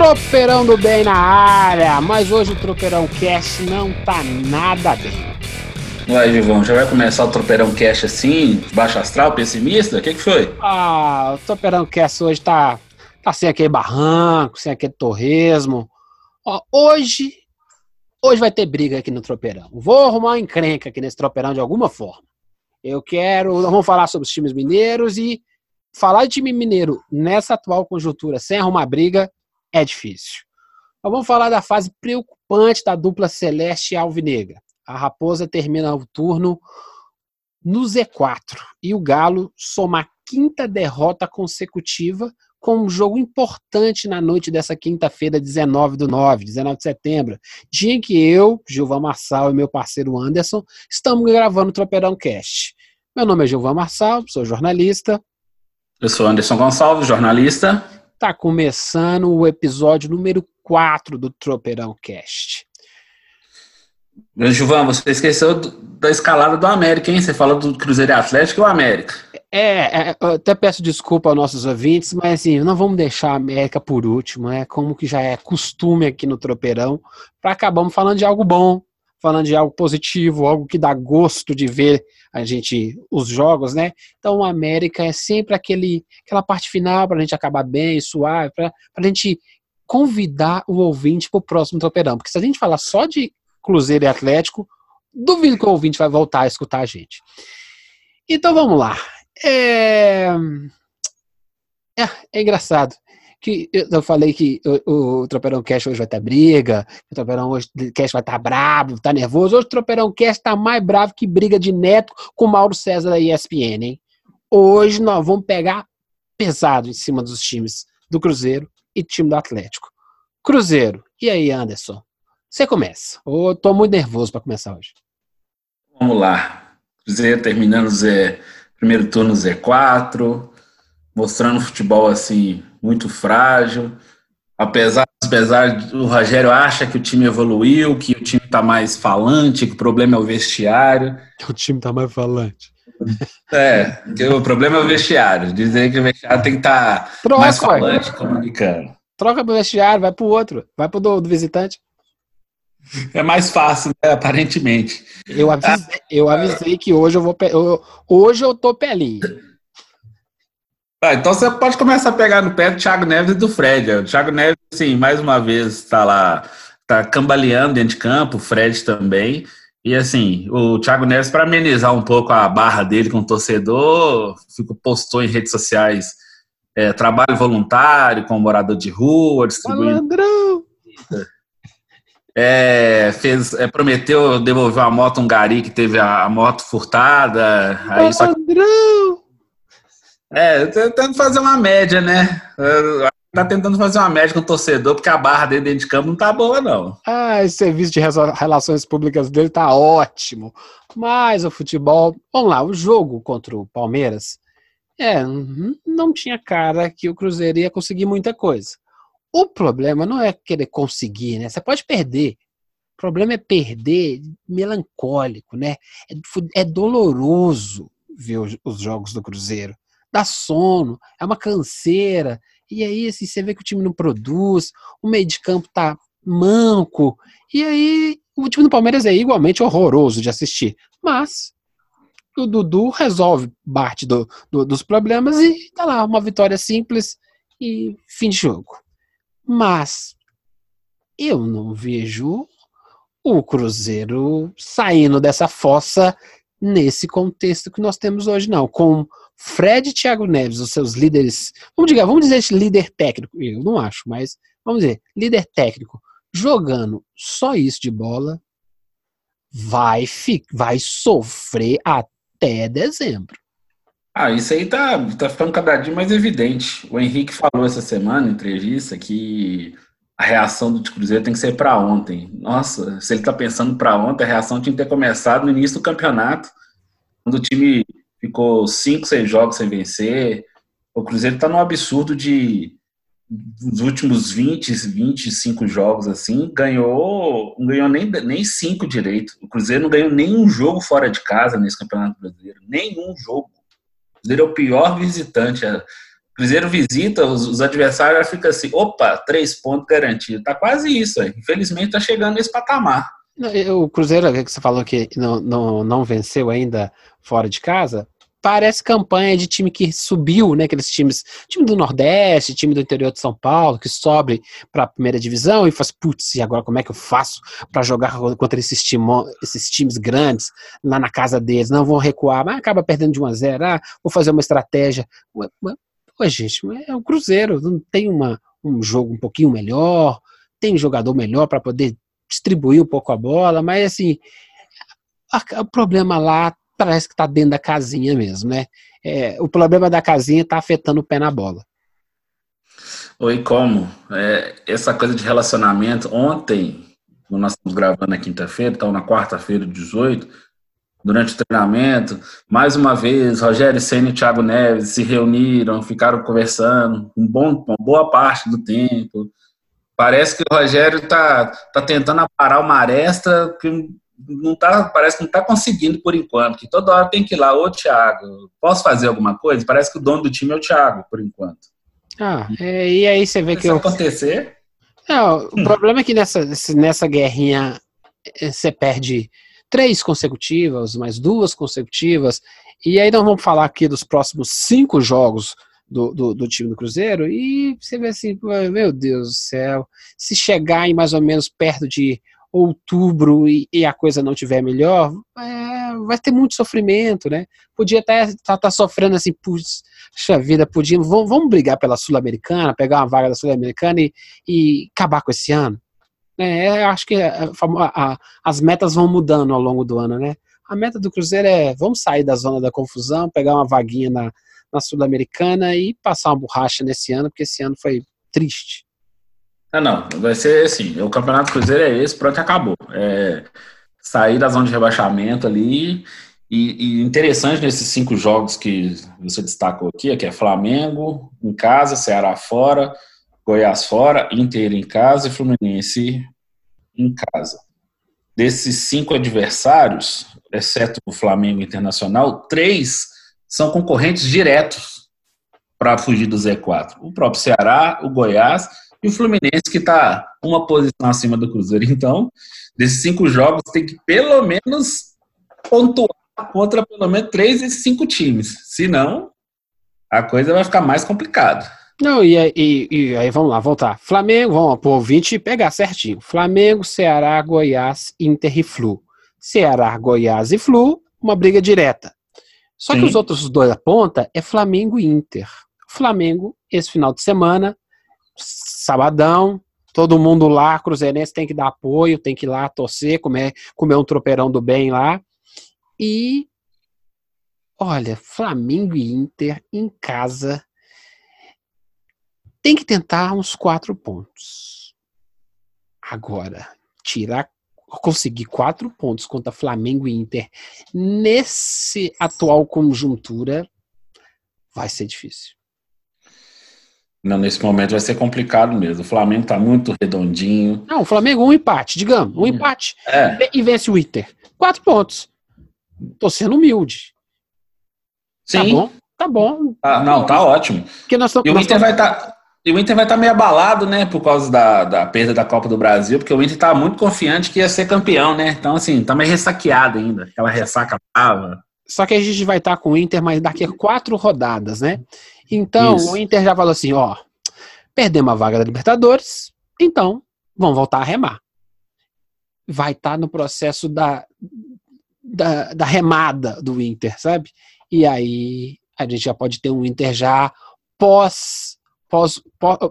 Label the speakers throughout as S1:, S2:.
S1: Tropeirão do bem na área, mas hoje o Tropeirão Cast não tá nada bem.
S2: Vai, Gilvão, já vai começar o Tropeirão Cast assim, baixo astral, pessimista? O que, que foi?
S1: Ah, o Tropeirão Cast hoje tá, tá sem aquele barranco, sem aquele torresmo. Ó, hoje, hoje vai ter briga aqui no Tropeirão. Vou arrumar uma encrenca aqui nesse Tropeirão de alguma forma. Eu quero, nós vamos falar sobre os times mineiros e falar de time mineiro nessa atual conjuntura sem arrumar briga é difícil. Mas vamos falar da fase preocupante da dupla Celeste e Alvinegra. A Raposa termina o turno no Z4 e o Galo soma a quinta derrota consecutiva com um jogo importante na noite dessa quinta-feira, 19 do 9, 19 de setembro, dia em que eu, Gilvan Marçal e meu parceiro Anderson estamos gravando o Tropeirão Cast. Meu nome é Gilvan Marçal, sou jornalista.
S2: Eu sou Anderson Gonçalves, jornalista.
S1: Tá começando o episódio número 4 do Tropeirão Cast.
S2: Gilvan, você esqueceu da escalada do América, hein? Você falou do Cruzeiro Atlético e o América.
S1: É, é, eu até peço desculpa aos nossos ouvintes, mas assim, não vamos deixar a América por último, é como que já é costume aqui no Tropeirão, para acabarmos falando de algo bom, falando de algo positivo, algo que dá gosto de ver a gente os jogos, né? Então o América é sempre aquele aquela parte final para a gente acabar bem, suave, para a gente convidar o ouvinte para o próximo Tropeirão, porque se a gente falar só de Cruzeiro e Atlético, duvido que o ouvinte vai voltar a escutar a gente. Então vamos lá. É, é, é engraçado que eu falei que o, o Tropeirão Cash hoje vai ter briga, o Tropeirão hoje Cash vai estar brabo, tá nervoso. Hoje o Tropeirão Cash tá mais bravo que briga de neto com Mauro César da ESPN, hein? Hoje nós vamos pegar pesado em cima dos times do Cruzeiro e time do Atlético. Cruzeiro, e aí, Anderson? Você começa. Eu tô muito nervoso para começar hoje.
S2: Vamos lá. Cruzeiro terminando o Z, primeiro turno Z4, mostrando futebol assim muito frágil. Apesar, apesar o Rogério acha que o time evoluiu, que o time está mais falante, que o problema é o vestiário.
S1: O time está mais falante.
S2: É, que o problema é o vestiário. Dizer que o vestiário tem que estar tá mais falante, comunicando.
S1: Troca pro vestiário, vai pro outro, vai pro do, do visitante.
S2: É mais fácil, né, aparentemente.
S1: Eu avisei, eu avisei que hoje eu vou. Eu, hoje eu tô pelinho.
S2: Ah, então você pode começar a pegar no pé do Thiago Neves e do Fred. O Thiago Neves, sim, mais uma vez está lá, está cambaleando dentro de campo, o Fred também. E assim, o Thiago Neves, para amenizar um pouco a barra dele com o torcedor, ficou, postou em redes sociais é, trabalho voluntário com morador de rua, distribuindo. Malandrão! É, fez, é, prometeu devolver uma moto a um gari que teve a, a moto furtada. Aí só... É, tentando fazer uma média, né? Tá tentando fazer uma média com o torcedor, porque a barra dele dentro de campo não tá boa, não.
S1: Ah, esse serviço de relações públicas dele tá ótimo. Mas o futebol. Vamos lá, o jogo contra o Palmeiras. É, não tinha cara que o Cruzeiro ia conseguir muita coisa. O problema não é querer conseguir, né? Você pode perder. O problema é perder melancólico, né? É, é doloroso ver os, os, jogos do Cruzeiro. Dá sono, é uma canseira. E aí, assim, você vê que o time não produz, o meio de campo tá manco. E aí, o time do Palmeiras é igualmente horroroso de assistir. Mas o Dudu resolve parte do, do, dos problemas e tá lá, uma vitória simples e fim de jogo. Mas eu não vejo o Cruzeiro saindo dessa fossa nesse contexto que nós temos hoje, não. Com Fred e Thiago Neves, os seus líderes, vamos dizer, vamos dizer líder técnico, eu não acho, mas vamos dizer, líder técnico, jogando só isso de bola, vai, vai sofrer até dezembro.
S2: Ah, isso aí tá, tá ficando cada dia mais evidente. O Henrique falou essa semana, em entrevista, que a reação do Cruzeiro tem que ser para ontem. Nossa, se ele tá pensando para ontem, a reação tinha que ter começado no início do campeonato, quando o time ficou cinco, seis jogos sem vencer. O Cruzeiro tá num absurdo de nos últimos 20, 25 jogos assim, ganhou, não ganhou nem, nem cinco direito. O Cruzeiro não ganhou nenhum jogo fora de casa nesse Campeonato Brasileiro. Nenhum jogo. O Cruzeiro é o pior visitante. Cruzeiro visita, os, os adversários ficam assim, opa, três pontos garantidos. Tá quase isso, aí. infelizmente tá chegando nesse patamar.
S1: O Cruzeiro, que você falou que não, não, não venceu ainda fora de casa, parece campanha de time que subiu, né? Aqueles times, time do Nordeste, time do interior de São Paulo, que sobe para a primeira divisão e faz, putz, e agora como é que eu faço para jogar contra esses, esses times grandes lá na casa deles? Não vão recuar, mas acaba perdendo de 1 a 0 ah, vou fazer uma estratégia. Pô, gente, é o Cruzeiro, não tem uma, um jogo um pouquinho melhor, tem jogador melhor para poder distribuir um pouco a bola, mas assim, o problema lá parece que está dentro da casinha mesmo, né? É, o problema da casinha está afetando o pé na bola.
S2: Oi, como? É, essa coisa de relacionamento, ontem, nós estamos gravando na quinta-feira, então na quarta-feira, 18, durante o treinamento, mais uma vez, Rogério Senna e Thiago Neves se reuniram, ficaram conversando um bom, uma boa parte do tempo. Parece que o Rogério está tá tentando aparar uma aresta que não tá, parece que não está conseguindo por enquanto, que toda hora tem que ir lá, ô Thiago, posso fazer alguma coisa? Parece que o dono do time é o Thiago, por enquanto.
S1: Ah, é, e aí você vê
S2: Se
S1: que. eu...
S2: acontecer.
S1: Não, o hum. problema é que nessa, nessa guerrinha eh, você perde três consecutivas, mais duas consecutivas, e aí nós vamos falar aqui dos próximos cinco jogos do, do, do, time do Cruzeiro, e você vê assim, meu Deus do céu, se chegar em mais ou menos perto de outubro e, e a coisa não tiver melhor, é, vai ter muito sofrimento, né? Podia até estar tá, tá sofrendo assim, puxa vida, podia, vamos, vamos brigar pela Sul-Americana, pegar uma vaga da Sul-Americana e, e acabar com esse ano. É, acho que a, a, as metas vão mudando ao longo do ano, né? A meta do Cruzeiro é vamos sair da zona da confusão, pegar uma vaguinha na, na Sul-Americana e passar uma borracha nesse ano, porque esse ano foi triste.
S2: Ah, não, vai ser assim, o Campeonato Cruzeiro é esse, pronto, acabou. É, sair da zona de rebaixamento ali, e, e, interessante nesses cinco jogos que você destacou aqui, que é Flamengo em casa, Ceará fora, Goiás fora, Inter em casa e Fluminense em casa. Desses cinco adversários, exceto o Flamengo Internacional, três são concorrentes diretos para fugir do Z4. O próprio Ceará, o Goiás e o Fluminense, que está uma posição acima do Cruzeiro. Então, desses cinco jogos, tem que pelo menos pontuar contra pelo menos três desses cinco times. Senão, a coisa vai ficar mais complicada.
S1: Não, e, e, e, aí vamos lá, voltar. Flamengo, vamos pro ouvinte pegar certinho. Flamengo, Ceará, Goiás, Inter e Flu. Ceará, Goiás e Flu, uma briga direta. Só Sim. que os outros dois da ponta é Flamengo e Inter. Flamengo, esse final de semana, sabadão, todo mundo lá, Cruzeirense tem que dar apoio, tem que ir lá torcer, comer, comer um tropeirão do bem lá. E olha, Flamengo e Inter em casa tem que tentar uns quatro pontos. Agora, tirar, conseguir quatro pontos contra Flamengo e Inter nesse atual conjuntura vai ser difícil.
S2: Não, nesse momento vai ser complicado mesmo. O Flamengo tá muito redondinho.
S1: Não, o Flamengo um empate, digamos, um hum. empate. É. E vence o Inter. Quatro pontos. Tô sendo humilde.
S2: Tá
S1: Sim. Tá bom? Tá bom.
S2: Ah, não, tá ótimo.
S1: Porque nós
S2: e o Inter vai estar. Tá, e o Inter vai estar tá meio abalado, né, por causa da, da perda da Copa do Brasil, porque o Inter tá muito confiante que ia ser campeão, né? Então, assim, tá meio ressaqueado ainda. Aquela ressaca brava.
S1: Só que a gente vai estar tá com o Inter, mas daqui a quatro rodadas, né? Então, Isso. o Inter já falou assim: ó, perdemos a vaga da Libertadores, então vamos voltar a remar. Vai estar no processo da, da, da, remada do Inter, sabe? E aí a gente já pode ter um Inter já pós, pós,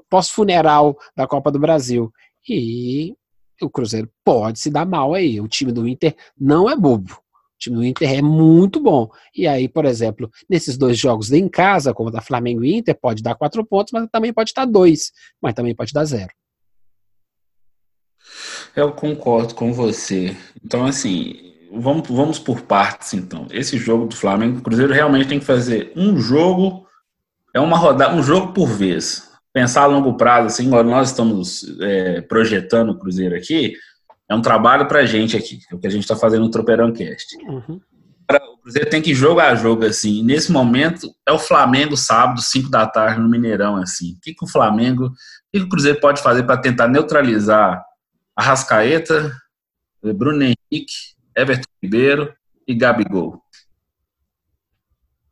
S1: pós funeral da Copa do Brasil. E o Cruzeiro pode se dar mal aí. O time do Inter não é bobo. time do Inter é muito bom. E aí, por exemplo, nesses dois jogos em casa, como da Flamengo e Inter, pode dar quatro pontos, mas também pode estar dois, mas também pode dar zero.
S2: Eu concordo com você. Então, assim, vamos, vamos por partes, então. Esse jogo do Flamengo, o Cruzeiro realmente tem que fazer um jogo, é uma rodada, um jogo por vez. Pensar a longo prazo, assim, nós estamos é, projetando o Cruzeiro aqui, é um trabalho para a gente aqui, é o que a gente está fazendo no Tropeirão Cast. Uhum. O Cruzeiro tem que jogar jogo assim. Nesse momento, é o Flamengo sábado, 5 da tarde, no Mineirão, assim. O que, que o Flamengo, o que, que o Cruzeiro pode fazer para tentar neutralizar a Rascaeta, Bruno Henrique, Everton Ribeiro e Gabigol?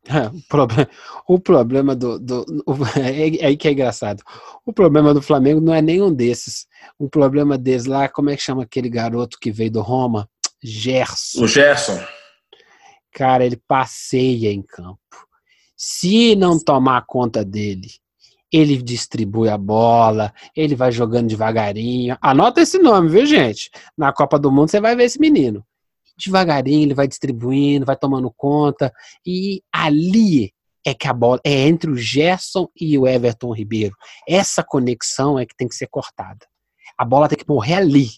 S1: É, o, problema, o problema do. do o, é, é, aí que é engraçado. O problema do Flamengo não é nenhum desses. O problema deles lá, como é que chama aquele garoto que veio do Roma? Gerson.
S2: O Gerson.
S1: Cara, ele passeia em campo. Se não tomar conta dele, ele distribui a bola, ele vai jogando devagarinho. Anota esse nome, viu, gente? Na Copa do Mundo você vai ver esse menino devagarinho ele vai distribuindo, vai tomando conta, e ali é que a bola é entre o Gerson e o Everton Ribeiro. Essa conexão é que tem que ser cortada. A bola tem que morrer ali.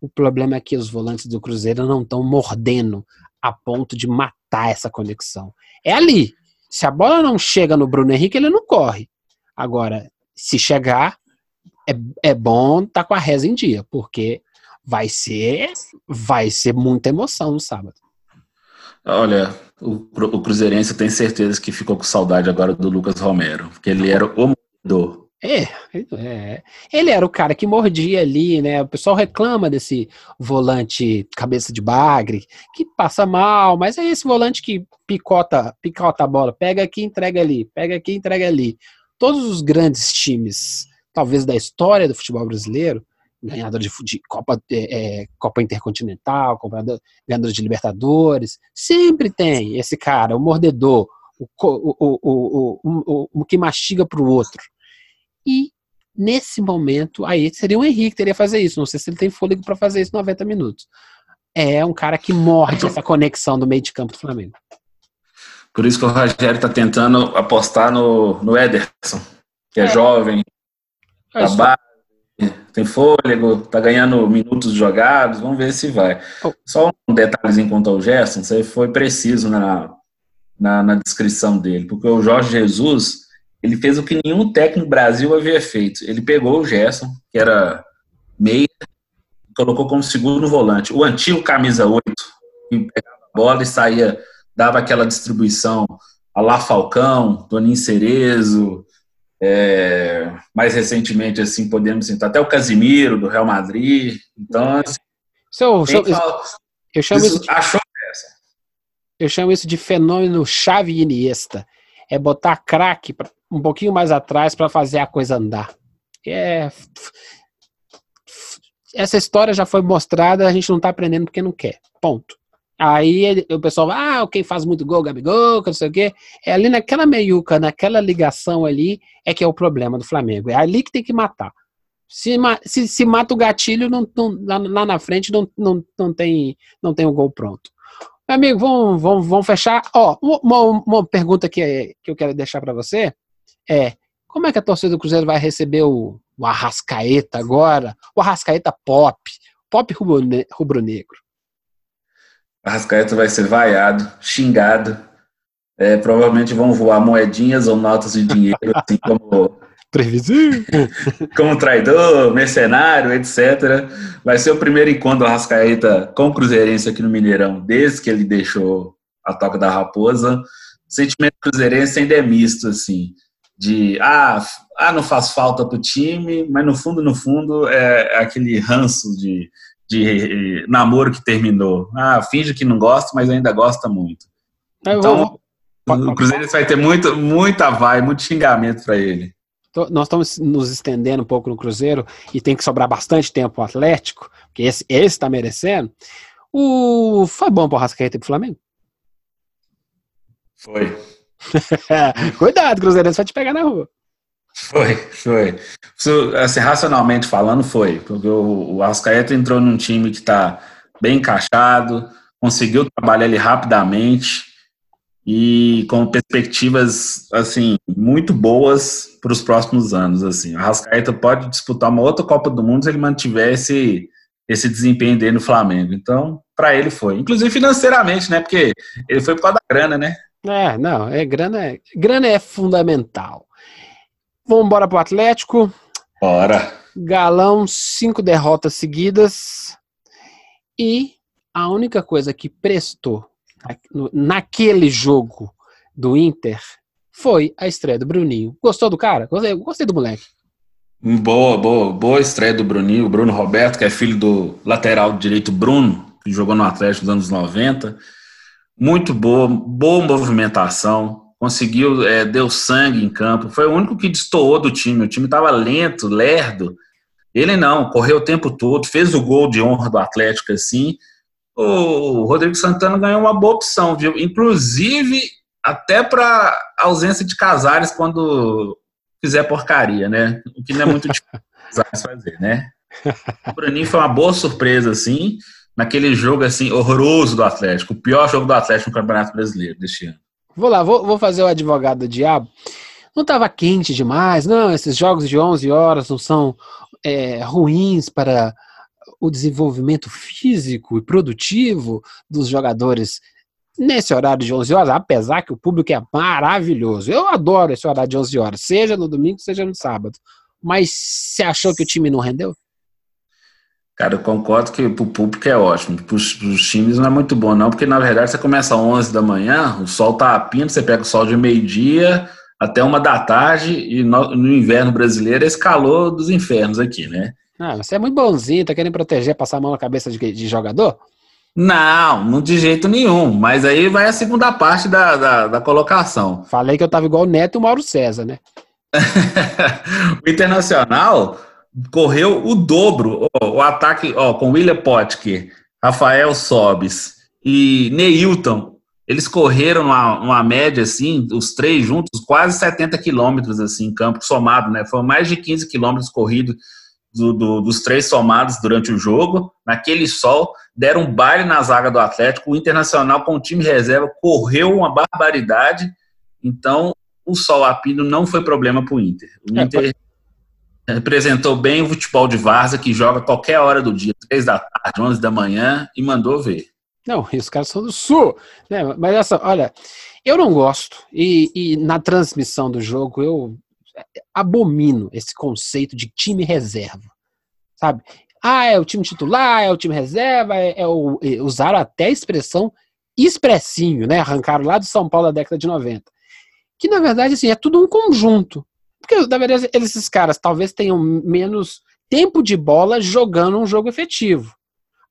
S1: O problema é que os volantes do Cruzeiro não estão mordendo a ponto de matar essa conexão. É ali. Se a bola não chega no Bruno Henrique, ele não corre. Agora, se chegar, é, é bom estar tá com a reza em dia, porque vai ser vai ser muita emoção no sábado.
S2: Olha, o, o Cruzeirense tem certeza que ficou com saudade agora do Lucas Romero, porque ele era o mordedor.
S1: É, é, ele era o cara que mordia ali, né? O pessoal reclama desse volante cabeça de bagre, que passa mal, mas é esse volante que picota, picota a bola, pega aqui, entrega ali, pega aqui, entrega ali. Todos os grandes times, talvez da história do futebol brasileiro, ganhador de, de Copa, é, é, Copa Intercontinental, ganhador de Libertadores. Sempre tem esse cara, o mordedor, o, o, o, o, o que mastiga para o outro. E nesse momento, aí seria o Henrique que teria que fazer isso. Não sei se ele tem fôlego para fazer isso 90 minutos. É um cara que morde essa conexão do meio de campo do Flamengo.
S2: Por isso que o Rogério está tentando apostar no, no Ederson, que é, é jovem, é, tá tem fôlego, tá ganhando minutos jogados, vamos ver se vai. Oh. Só um detalhezinho quanto ao Gerson, você foi preciso na, na, na, descrição dele, porque o Jorge Jesus, ele fez o que nenhum técnico Brasil havia feito. Ele pegou o Gerson, que era meia, colocou como segundo volante. O antigo camisa 8, que pegava a bola e saía, dava aquela distribuição a lá Falcão, Toninho Cerezo, é, mais recentemente, assim, podemos citar até o Casimiro, do Real Madrid. Então, assim,
S1: so, so, eu chamo isso, de, achou essa. Eu chamo isso de fenômeno chave Iniesta. É botar craque um pouquinho mais atrás para fazer a coisa andar. É, essa história já foi mostrada, a gente não está aprendendo porque não quer. Ponto. Aí o pessoal vai, ah, quem faz muito gol, Gabigol, que não sei o quê. É ali naquela meiuca, naquela ligação ali, é que é o problema do Flamengo. É ali que tem que matar. Se, se, se mata o gatilho, não, não, lá, lá, na frente não, não, não, tem, não tem o um gol pronto. Meu amigo, vamos, vamos, vamos fechar. Ó, uma, uma pergunta que, que eu quero deixar para você é: como é que a torcida do Cruzeiro vai receber o, o Arrascaeta agora? O Arrascaeta pop, pop rubro-negro.
S2: Arrascaeta vai ser vaiado, xingado. É, provavelmente vão voar moedinhas ou notas de dinheiro, assim como.
S1: Previsível.
S2: como traidor, mercenário, etc. Vai ser o primeiro encontro do Arrascaeta com o Cruzeirense aqui no Mineirão, desde que ele deixou a toca da raposa. O sentimento cruzeirense ainda é misto, assim, de ah, ah, não faz falta pro time, mas no fundo, no fundo, é aquele ranço de de namoro que terminou. Ah, finge que não gosta, mas ainda gosta muito. então, vou... o Cruzeiro vai ter muito, muita vai, muito xingamento para ele.
S1: Nós estamos nos estendendo um pouco no Cruzeiro e tem que sobrar bastante tempo o Atlético, que esse está merecendo. O... Foi bom para o Rascaeta e para o Flamengo?
S2: Foi.
S1: Cuidado, Cruzeiro, vai te pegar na rua.
S2: Foi, foi. Assim, racionalmente falando, foi. Porque o, o Arrascaeta entrou num time que está bem encaixado, conseguiu trabalhar ele rapidamente e com perspectivas assim muito boas para os próximos anos. Assim, a Rascaeta pode disputar uma outra Copa do Mundo se ele mantiver esse, esse desempenho dele no Flamengo. Então, para ele foi, inclusive financeiramente, né? Porque ele foi por causa da grana, né?
S1: É, não, é grana, é, grana é fundamental. Vamos embora pro Atlético.
S2: Bora.
S1: Galão, cinco derrotas seguidas. E a única coisa que prestou naquele jogo do Inter foi a estreia do Bruninho. Gostou do cara? Gostei, gostei do moleque.
S2: Boa, boa, boa estreia do Bruninho, o Bruno Roberto, que é filho do lateral direito Bruno, que jogou no Atlético nos anos 90. Muito boa, boa movimentação, conseguiu, é, deu sangue em campo, foi o único que destoou do time. O time estava lento, lerdo. Ele não, correu o tempo todo, fez o gol de honra do Atlético assim o Rodrigo Santana ganhou uma boa opção, viu? Inclusive, até para ausência de Casares quando fizer porcaria, né? O que não é muito difícil fazer, né? O Bruninho foi uma boa surpresa, assim, naquele jogo, assim, horroroso do Atlético. O pior jogo do Atlético no Campeonato Brasileiro deste ano.
S1: Vou lá, vou, vou fazer o advogado do diabo. Não estava quente demais, não, esses jogos de 11 horas não são é, ruins para o desenvolvimento físico e produtivo dos jogadores nesse horário de 11 horas, apesar que o público é maravilhoso. Eu adoro esse horário de 11 horas, seja no domingo, seja no sábado. Mas você achou que o time não rendeu?
S2: Cara, eu concordo que para o público é ótimo. Para os times não é muito bom, não, porque na verdade você começa às 11 da manhã, o sol tá apindo, você pega o sol de meio-dia até uma da tarde, e no, no inverno brasileiro é esse calor dos infernos aqui, né?
S1: Ah, você é muito bonzinho, tá querendo proteger, passar a mão na cabeça de, de jogador?
S2: Não, não de jeito nenhum. Mas aí vai a segunda parte da, da, da colocação.
S1: Falei que eu tava igual o Neto e o Mauro César, né?
S2: o Internacional correu o dobro. O ataque ó, com William Potker, Rafael Sobis e Neilton. Eles correram uma, uma média, assim, os três juntos, quase 70 quilômetros, assim, em campo somado, né? Foram mais de 15 quilômetros corridos do, do, dos três somados durante o jogo, naquele sol, deram um baile na zaga do Atlético, o Internacional com o time reserva correu uma barbaridade, então o sol apino não foi problema para o Inter. O é, Inter é, representou bem o futebol de Varsa, que joga qualquer hora do dia, três da tarde, onze da manhã, e mandou ver.
S1: Não, os caras são do Sul, né? mas essa, olha, eu não gosto, e, e na transmissão do jogo eu abomino esse conceito de time reserva, sabe? Ah, é o time titular, é o time reserva, é, é o, é, usaram até a expressão expressinho, né? Arrancaram lá do São Paulo da década de 90. Que na verdade assim, é tudo um conjunto. Porque na verdade esses caras talvez tenham menos tempo de bola jogando um jogo efetivo.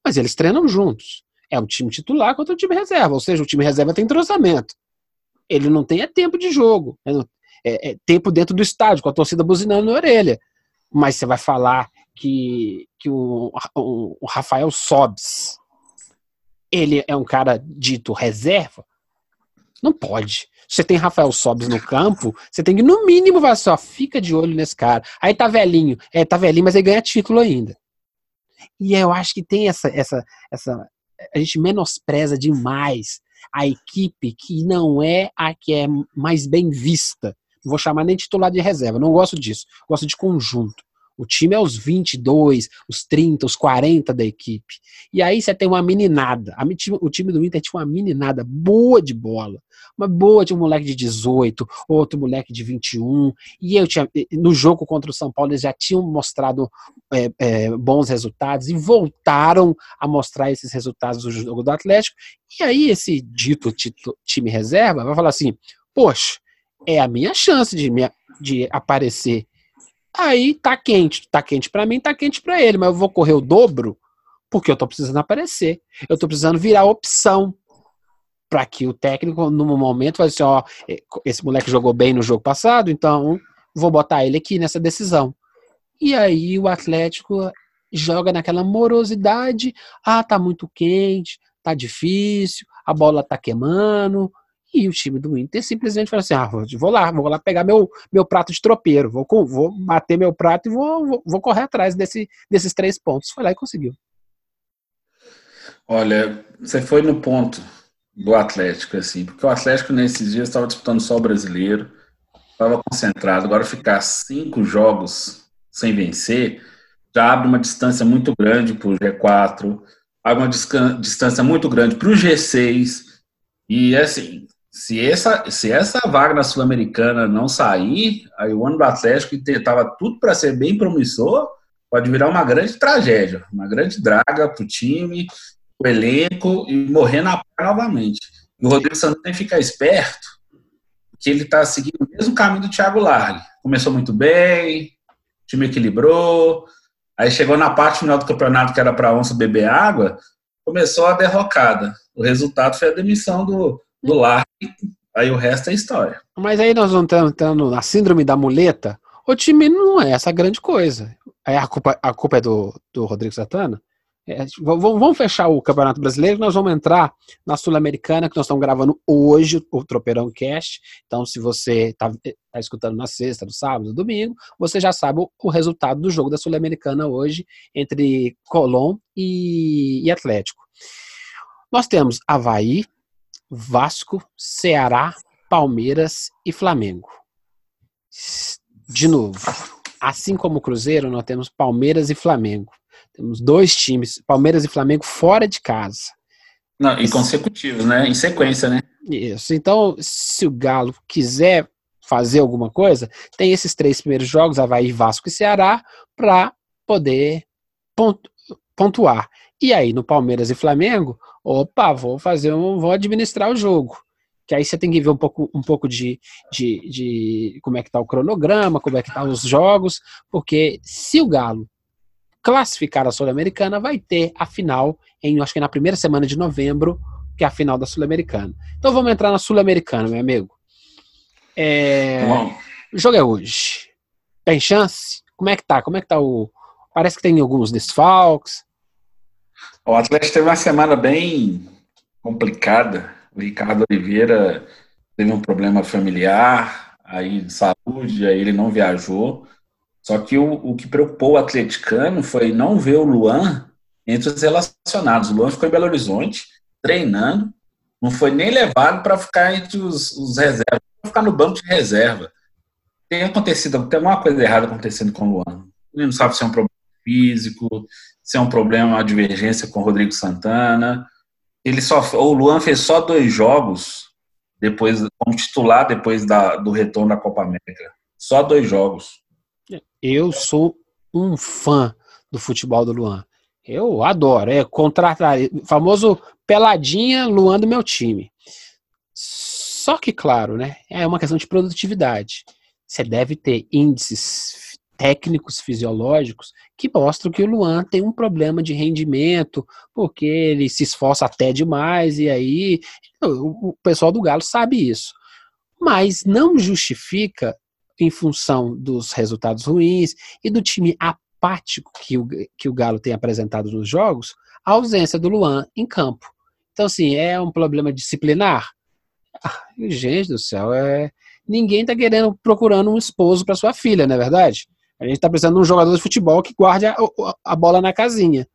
S1: Mas eles treinam juntos. É um time titular contra o time reserva, ou seja, o time reserva tem entrosamento. Ele não tem é tempo de jogo é, é, tempo dentro do estádio, com a torcida buzinando na orelha. Mas você vai falar que, que o, o, o Rafael Sobes ele é um cara dito reserva? Não pode. Você tem Rafael Sobes no campo, você tem que, no mínimo, vai só, fica de olho nesse cara. Aí tá velhinho, é, tá velhinho, mas ele ganha título ainda. E eu acho que tem essa, essa, essa. A gente menospreza demais a equipe que não é a que é mais bem vista não vou chamar nem titular de reserva, não gosto disso. Gosto de conjunto. O time é os 22, os 30, os 40 da equipe. E aí você tem uma meninada. O time do Inter tinha uma meninada boa de bola. Uma boa de um moleque de 18, outro moleque de 21. E eu tinha, no jogo contra o São Paulo, eles já tinham mostrado é, é, bons resultados e voltaram a mostrar esses resultados do jogo do Atlético. E aí esse dito time reserva vai falar assim: poxa, é a minha chance de, me, de aparecer. Aí tá quente, tá quente para mim, tá quente para ele, mas eu vou correr o dobro porque eu tô precisando aparecer. Eu tô precisando virar opção para que o técnico, no momento, vai dizer: ó, esse moleque jogou bem no jogo passado, então vou botar ele aqui nessa decisão. E aí o Atlético joga naquela morosidade: ah, tá muito quente, tá difícil, a bola tá queimando, e o time do Inter simplesmente falou assim: ah, vou lá, vou lá pegar meu, meu prato de tropeiro, vou, vou bater meu prato e vou, vou, vou correr atrás desse, desses três pontos. Foi lá e conseguiu.
S2: Olha, você foi no ponto do Atlético, assim, porque o Atlético nesses dias estava disputando só o brasileiro, estava concentrado. Agora ficar cinco jogos sem vencer já abre uma distância muito grande para o G4, abre uma distância muito grande para o G6. E assim, se essa, se essa vaga na Sul-Americana não sair, aí o ano do Atlético, que estava tudo para ser bem promissor, pode virar uma grande tragédia, uma grande draga para o time, o elenco e morrer na praia novamente. E o Rodrigo Santos tem que ficar esperto, que ele está seguindo o mesmo caminho do Thiago Largue. Começou muito bem, o time equilibrou, aí chegou na parte final do campeonato que era para onça beber água, começou a derrocada. O resultado foi a demissão do, do Largue, aí o resto é história.
S1: Mas aí nós vamos entrando na síndrome da muleta, o time não é essa grande coisa. Aí a culpa, a culpa é do, do Rodrigo Santana? É, vamos fechar o Campeonato Brasileiro, nós vamos entrar na Sul-Americana, que nós estamos gravando hoje, o Tropeirão Cast. Então, se você está tá escutando na sexta, no sábado, no domingo, você já sabe o, o resultado do jogo da Sul-Americana hoje, entre Colón e, e Atlético. Nós temos Havaí, Vasco, Ceará, Palmeiras e Flamengo. De novo, assim como o Cruzeiro, nós temos Palmeiras e Flamengo. Temos dois times, Palmeiras e Flamengo, fora de casa.
S2: Não, e consecutivos, né? Em sequência, né?
S1: Isso. Então, se o Galo quiser fazer alguma coisa, tem esses três primeiros jogos, Havaí, Vasco e Ceará, para poder pontuar. E aí, no Palmeiras e Flamengo, opa, vou fazer um, vou administrar o jogo. Que aí você tem que ver um pouco, um pouco de, de, de como é que tá o cronograma, como é que tá os jogos, porque se o Galo classificar a Sul-Americana, vai ter a final em, acho que na primeira semana de novembro, que é a final da Sul-Americana. Então vamos entrar na Sul-Americana, meu amigo. É... O jogo é hoje. Tem chance? Como é que tá? Como é que tá o. Parece que tem alguns desfalques.
S2: O Atlético teve uma semana bem complicada. O Ricardo Oliveira teve um problema familiar, aí de saúde, aí ele não viajou. Só que o, o que preocupou o atleticano foi não ver o Luan entre os relacionados. O Luan ficou em Belo Horizonte, treinando, não foi nem levado para ficar entre os, os reservas, para ficar no banco de reserva. Tem acontecido, tem alguma coisa errada acontecendo com o Luan. Ele não sabe se é um problema físico, se é um problema, uma divergência com o Rodrigo Santana. Ele só, o Luan fez só dois jogos depois como titular depois da, do retorno da Copa América. Só dois jogos.
S1: Eu sou um fã do futebol do Luan. Eu adoro. É contratar. Famoso peladinha Luan do meu time. Só que, claro, né? É uma questão de produtividade. Você deve ter índices técnicos fisiológicos que mostram que o Luan tem um problema de rendimento, porque ele se esforça até demais, e aí o pessoal do Galo sabe isso. Mas não justifica em função dos resultados ruins e do time apático que o, que o Galo tem apresentado nos jogos, a ausência do Luan em campo. Então, assim, é um problema disciplinar? Ah, gente do céu, é... ninguém está querendo, procurando um esposo para sua filha, não é verdade? A gente está precisando de um jogador de futebol que guarde a, a bola na casinha.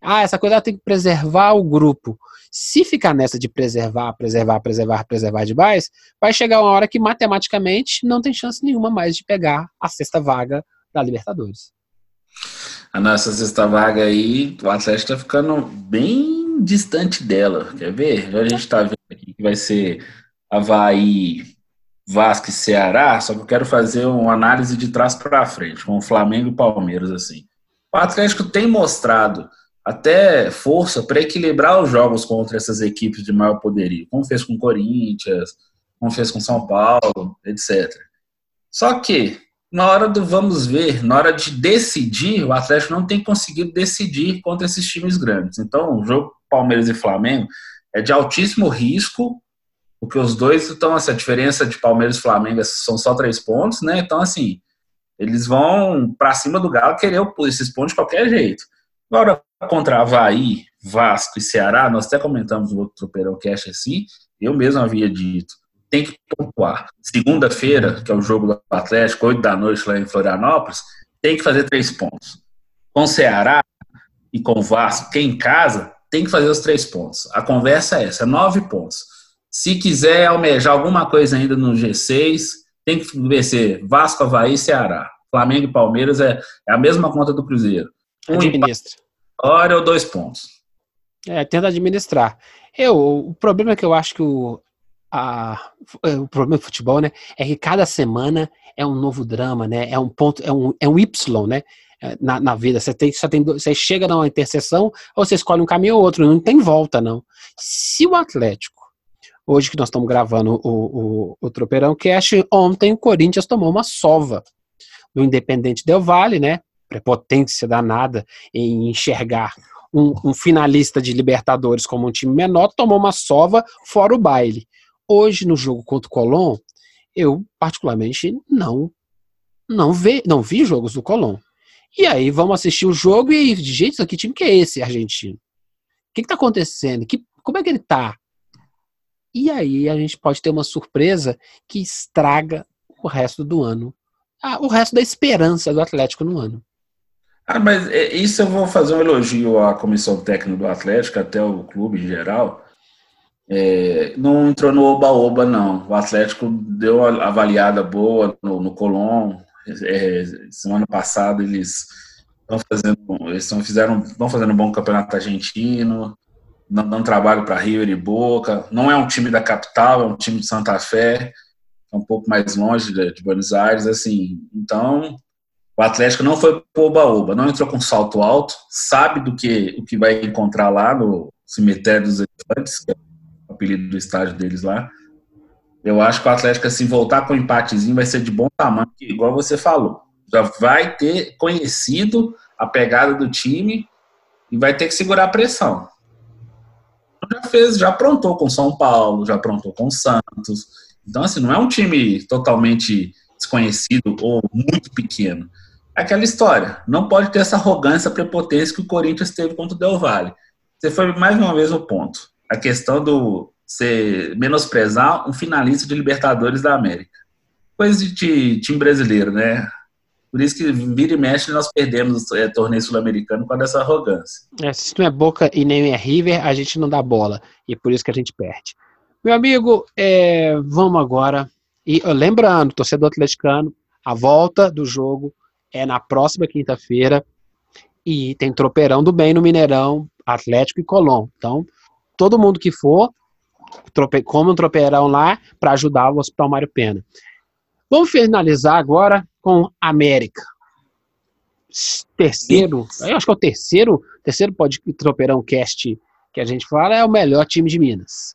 S1: Ah, essa coisa tem que preservar o grupo. Se ficar nessa de preservar, preservar, preservar, preservar demais, vai chegar uma hora que matematicamente não tem chance nenhuma mais de pegar a sexta vaga da Libertadores.
S2: A nossa sexta vaga aí, o Atlético está ficando bem distante dela. Quer ver? Já a gente está vendo aqui que vai ser Havaí, Vasco e Ceará, só que eu quero fazer uma análise de trás para frente, com o Flamengo e Palmeiras, assim. O Atlético tem mostrado até força para equilibrar os jogos contra essas equipes de maior poderio, como fez com o Corinthians, como fez com São Paulo, etc. Só que, na hora do vamos ver, na hora de decidir, o Atlético não tem conseguido decidir contra esses times grandes. Então, o jogo Palmeiras e Flamengo é de altíssimo risco, porque os dois estão, essa diferença de Palmeiras e Flamengo são só três pontos, né? Então, assim, eles vão para cima do Galo querer esses pontos de qualquer jeito. Agora, contra Havaí, Vasco e Ceará, nós até comentamos no outro Tropeirão Cash assim, eu mesmo havia dito, tem que pontuar. Segunda-feira, que é o jogo do Atlético, 8 da noite lá em Florianópolis, tem que fazer três pontos. Com Ceará e com Vasco, que é em casa, tem que fazer os três pontos. A conversa é essa, é nove pontos. Se quiser almejar alguma coisa ainda no G6, tem que vencer Vasco, Havaí e Ceará. Flamengo e Palmeiras é, é a mesma conta do Cruzeiro.
S1: Um Administra.
S2: Hora ou dois pontos.
S1: É, tenta administrar. Eu, o problema é que eu acho que o, a, o problema do futebol, né, é que cada semana é um novo drama, né? É um ponto, é um, é um Y, né? É, na, na vida. Você, tem, você, tem, você chega numa interseção ou você escolhe um caminho ou outro, não tem volta, não. Se o Atlético, hoje que nós estamos gravando o, o, o Tropeirão Cash, ontem o Corinthians tomou uma sova do Independente Del Vale, né? Prepotência danada em enxergar um, um, finalista de Libertadores como um time menor, tomou uma sova fora o baile. Hoje, no jogo contra o Colón, eu particularmente não não, vi, não vi jogos do Colón. E aí vamos assistir o jogo e, jeito, que time que é esse argentino? O que está acontecendo? Que, como é que ele tá? E aí a gente pode ter uma surpresa que estraga o resto do ano. Ah, o resto da esperança do Atlético no ano.
S2: Ah, mas é, isso eu vou fazer um elogio à comissão técnica do Atlético, até o clube em geral. É, não entrou no oba-oba, não. O Atlético deu uma avaliada boa no, no Colón, é, semana passada eles estão fazendo, eles estão fizeram, estão fazendo um bom campeonato argentino, dando trabalho para River e Boca. Não é um time da capital, é um time de Santa Fé, é um pouco mais longe de, de Buenos Aires, assim. Então, o Atlético não foi pro oba-oba, não entrou com salto alto, sabe do que o que vai encontrar lá no cemitério dos elefantes, que é o apelido do estádio deles lá. Eu acho que o Atlético, assim, voltar com um empatezinho vai ser de bom tamanho, igual você falou. Já vai ter conhecido a pegada do time e vai ter que segurar a pressão. Já fez, já aprontou com São Paulo, já aprontou com Santos. Então, assim, não é um time totalmente desconhecido ou muito pequeno. É aquela história. Não pode ter essa arrogância, prepotência que o Corinthians teve contra o Del Valle. Você foi mais uma vez no ponto. A questão do você menosprezar um finalista de Libertadores da América. Coisa de time brasileiro, né? Por isso que vira e mexe nós perdemos é, torneio sul-americano com essa arrogância.
S1: É, se não é Boca e nem é River, a gente não dá bola. E por isso que a gente perde. Meu amigo, é, vamos agora. E lembrando, torcedor atleticano, a volta do jogo é na próxima quinta-feira. E tem tropeirão do bem no Mineirão, Atlético e Colom. Então, todo mundo que for, trope, como um tropeirão lá para ajudar o Hospital Mário Pena. Vamos finalizar agora com América. Terceiro, eu acho que é o terceiro, terceiro pode tropeirão cast que a gente fala é o melhor time de Minas.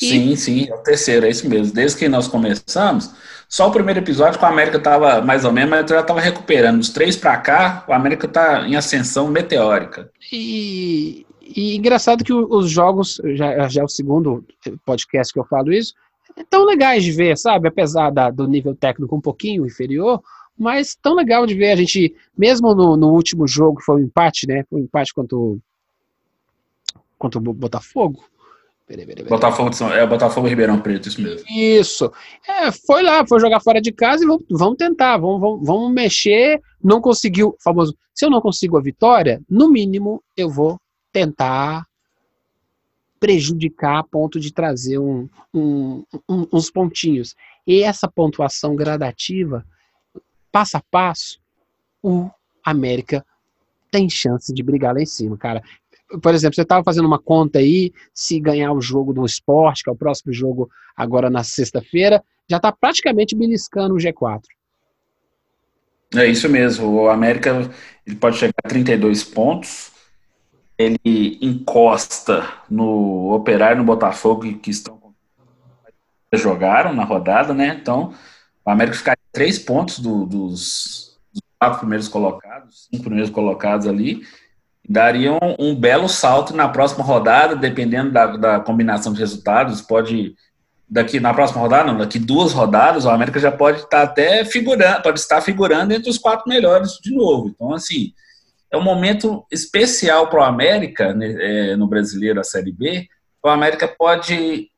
S2: E... Sim, sim, é o terceiro, é isso mesmo. Desde que nós começamos, só o primeiro episódio com a América estava mais ou menos, mas já estava recuperando. Os três para cá, o América está em ascensão meteórica.
S1: E e engraçado que os jogos, já, já é o segundo podcast que eu falo isso, é tão legais de ver, sabe? Apesar da, do nível técnico um pouquinho inferior, mas tão legal de ver. A gente, mesmo no, no último jogo, foi um empate, né? Foi um empate contra o, contra o Botafogo.
S2: Peraí, peraí, peraí. Botafogo, é Botafogo Ribeirão Preto, isso mesmo.
S1: Isso. É, foi lá, foi jogar fora de casa e vamos, vamos tentar, vamos, vamos, vamos mexer. Não conseguiu, famoso, se eu não consigo a vitória, no mínimo eu vou tentar prejudicar a ponto de trazer um, um, um, uns pontinhos. E essa pontuação gradativa, passo a passo, o América tem chance de brigar lá em cima, cara. Por exemplo, você estava fazendo uma conta aí, se ganhar o jogo do esporte, que é o próximo jogo agora na sexta-feira, já está praticamente beliscando o G4.
S2: É isso mesmo. O América ele pode chegar a 32 pontos ele encosta no Operário no Botafogo que estão jogaram na rodada, né? Então, o América ficaria três pontos do, dos, dos, quatro primeiros colocados, cinco primeiros colocados ali, daria um, um, belo salto na próxima rodada, dependendo da, da, combinação de resultados, pode daqui na próxima rodada, não, daqui duas rodadas, o América já pode estar até figurando, pode estar figurando entre os quatro melhores de novo. Então, assim, é um momento especial para o América, né, é, no brasileiro, a Série B. O América pode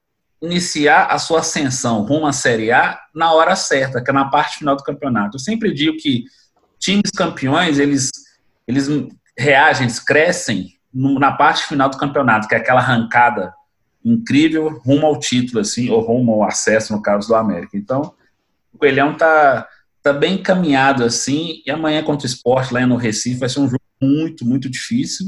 S2: iniciar a sua ascensão rumo à Série A na hora certa, que é na parte final do campeonato. Eu sempre digo que times campeões, eles, eles reagem, eles crescem na parte final do campeonato, que é aquela arrancada incrível rumo ao título, assim, ou rumo ao acesso, no caso do América. Então, o Coelhão tá, tá bem encaminhado, assim, e amanhã contra o esporte, lá no Recife, vai ser um jogo muito, muito difícil,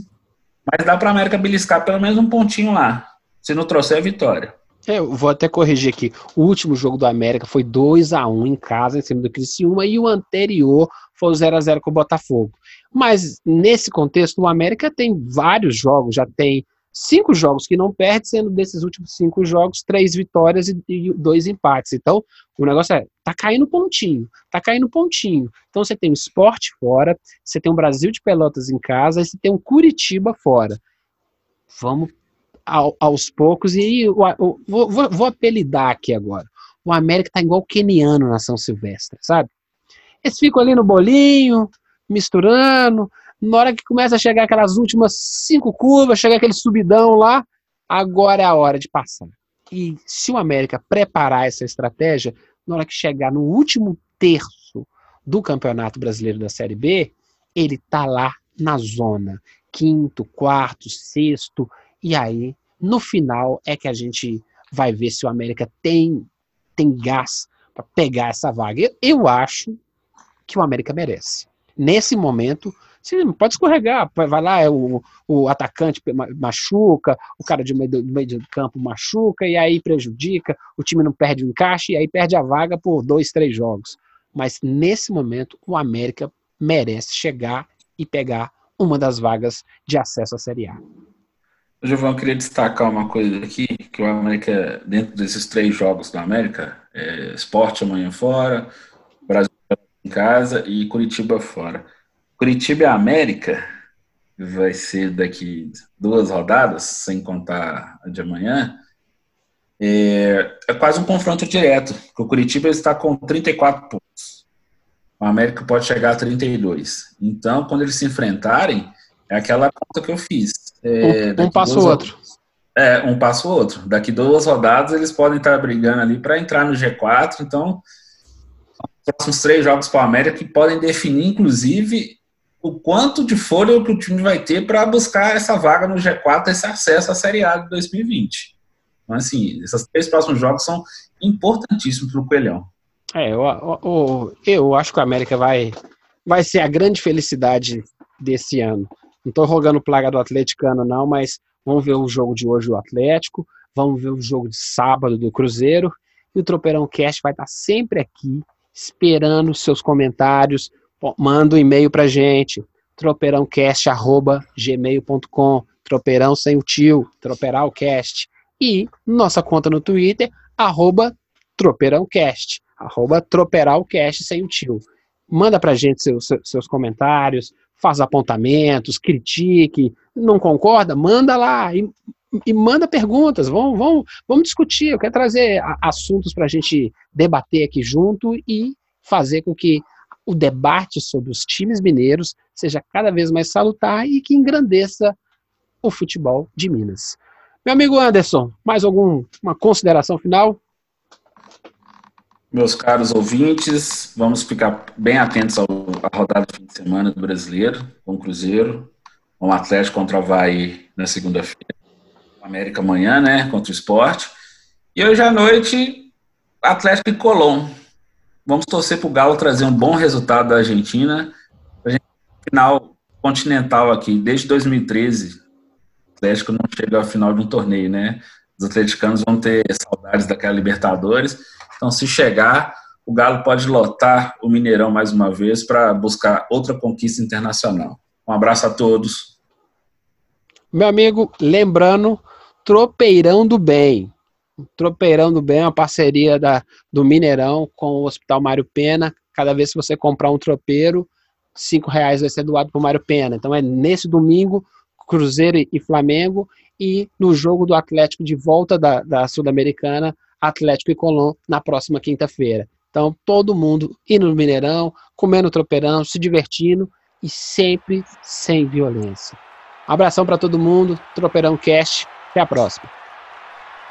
S2: mas dá para a América beliscar pelo menos um pontinho lá, se não trouxer a vitória.
S1: É, eu vou até corrigir aqui. O último jogo do América foi 2 a 1 em casa, em cima do Criciúma, e o anterior foi o 0 a 0 com o Botafogo. Mas nesse contexto, o América tem vários jogos, já tem cinco jogos que não perde, sendo desses últimos cinco jogos, três vitórias e, e, dois empates. Então, o negócio é, tá caindo pontinho, tá caindo pontinho. Então, você tem o esporte fora, você tem o Brasil de Pelotas em casa, e você tem o Curitiba fora. Vamos ao, aos poucos, e o, o, vou, vou, apelidar aqui agora. O América tá igual o keniano na São Silvestre, sabe? Eles ficam ali no bolinho, misturando, na hora que começa a chegar aquelas últimas cinco curvas, chega aquele subidão lá, agora é a hora de passar. E se o América preparar essa estratégia, na hora que chegar no último terço do Campeonato Brasileiro da Série B, ele tá lá na zona, quinto, quarto, sexto, e aí no final é que a gente vai ver se o América tem tem gás para pegar essa vaga. Eu, eu acho que o América merece. Nesse momento, Sim, pode escorregar, vai lá, é o, o atacante machuca, o cara de meio, do meio de campo machuca, e aí prejudica, o time não perde o encaixe, e aí perde a vaga por dois, três jogos. Mas nesse momento, o América merece chegar e pegar uma das vagas de acesso à Série A.
S2: Giovanni, eu queria destacar uma coisa aqui, que o América, dentro desses três jogos do América, é esporte amanhã fora, Brasil em casa e Curitiba fora. Curitiba e América vai ser daqui duas rodadas, sem contar a de amanhã. É, é quase um confronto direto, porque o Curitiba está com 34 pontos. O América pode chegar a 32. Então, quando eles se enfrentarem, é aquela conta que eu fiz.
S1: É, um, um passo o outro.
S2: É, um passo o outro. Daqui duas rodadas eles podem estar brigando ali para entrar no G4. Então, os próximos três jogos para o América que podem definir, inclusive, o quanto de fôlego que o time vai ter para buscar essa vaga no G4, esse acesso à Série A de 2020. Então, assim, esses três próximos jogos são importantíssimos para o Coelhão.
S1: É, eu, eu, eu, acho que o América vai, vai ser a grande felicidade desse ano. Não estou rogando plaga do atleticano, não, mas vamos ver o jogo de hoje do Atlético, vamos ver o jogo de sábado do Cruzeiro, e o Tropeirão Cast vai estar sempre aqui, esperando seus comentários, manda um e-mail pra gente, tropeirãocast.gmail.com, tropeirão sem o tio, tropeiralcast. E nossa conta no Twitter, arroba tropeirãocast, arroba tropeiralcast sem o tio. Manda pra gente seus, seus comentários, faz apontamentos, critique, não concorda? Manda lá e, e manda perguntas, vamos, vamos, vamos discutir. Eu quero trazer assuntos para a gente debater aqui junto e fazer com que o debate sobre os times mineiros seja cada vez mais salutar e que engrandeça o futebol de Minas. Meu amigo Anderson, mais alguma consideração final?
S2: Meus caros ouvintes, vamos ficar bem atentos à rodada de fim de semana do brasileiro, com o Cruzeiro, com o Atlético contra o Havaí na segunda-feira, América amanhã, né, contra o esporte. E hoje à noite, Atlético e Colón. Vamos torcer para o Galo trazer um bom resultado da Argentina. A gente, final continental aqui, desde 2013, o Atlético não chega ao final de um torneio, né? Os atleticanos vão ter saudades daquela Libertadores. Então, se chegar, o Galo pode lotar o Mineirão mais uma vez para buscar outra conquista internacional. Um abraço a todos.
S1: Meu amigo, lembrando, Tropeirão do Bem. Tropeirão do Bem uma parceria da, do Mineirão com o Hospital Mário Pena. Cada vez que você comprar um tropeiro, cinco reais vai ser doado para o Mário Pena. Então é nesse domingo, Cruzeiro e Flamengo, e no jogo do Atlético de volta da, da Sul-Americana, Atlético e Colón, na próxima quinta-feira. Então, todo mundo indo no Mineirão, comendo tropeirão, se divertindo e sempre sem violência. Abração para todo mundo, Tropeirão Cast, até a próxima.